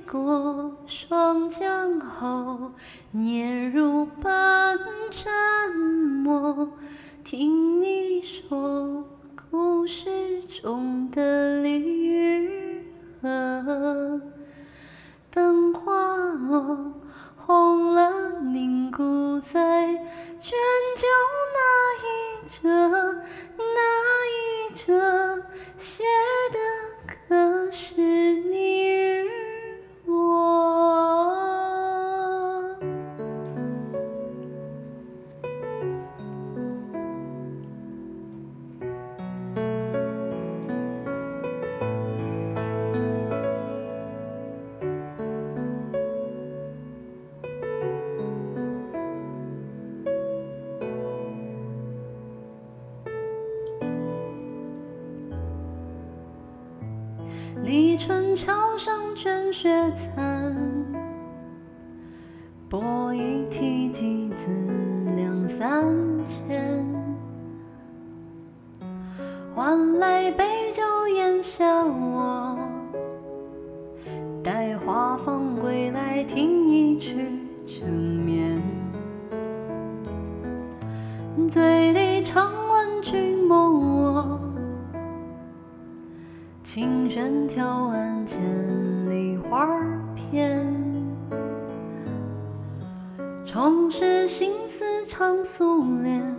过霜降后，年如半沾墨，听你说故事中的离与合，灯花落，红了凝固在立春桥上卷雪残，拨一提几字两三千，换来杯酒咽下我，待花房归来听一曲成眠，醉琴弦挑完千里花片，重拾心思唱素莲，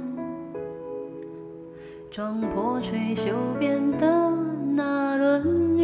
撞破吹袖边的那轮。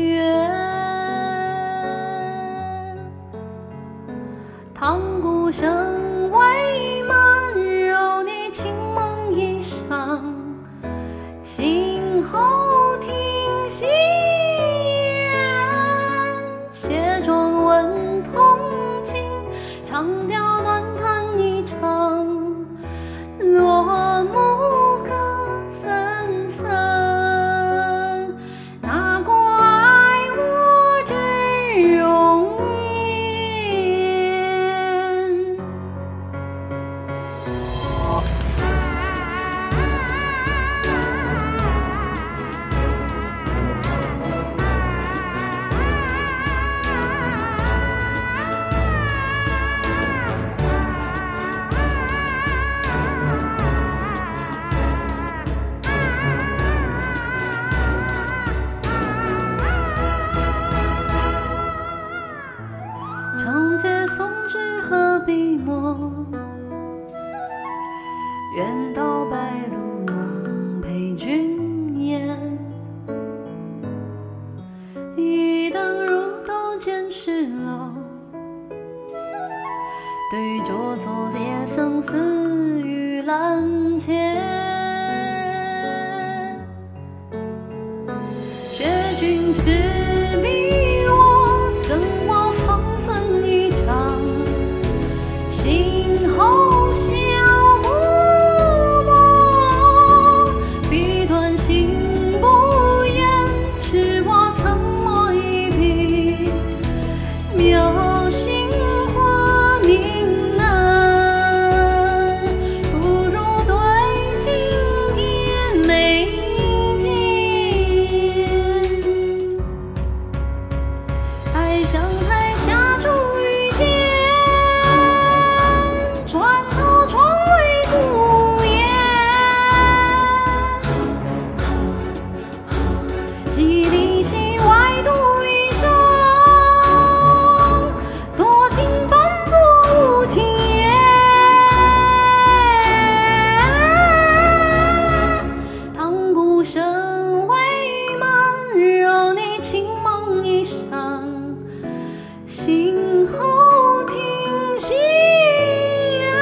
昨夜生死与兰前。情梦一场，醒后听夕阳，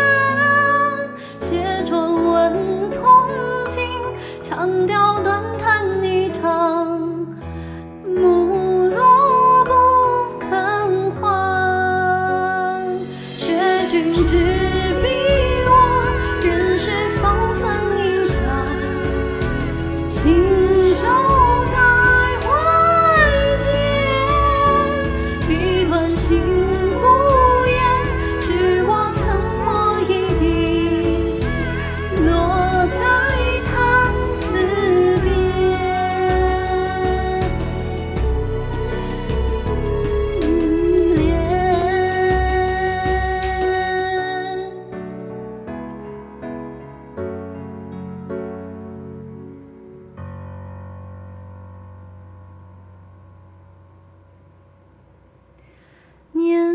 卸妆问铜镜，唱调。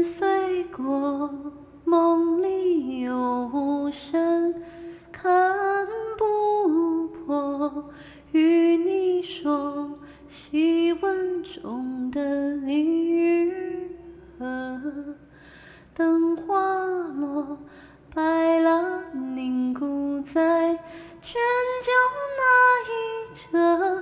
碎过，梦里有无声，看不破。与你说，细纹中的离与合，等花落，白浪凝固在卷角那一折。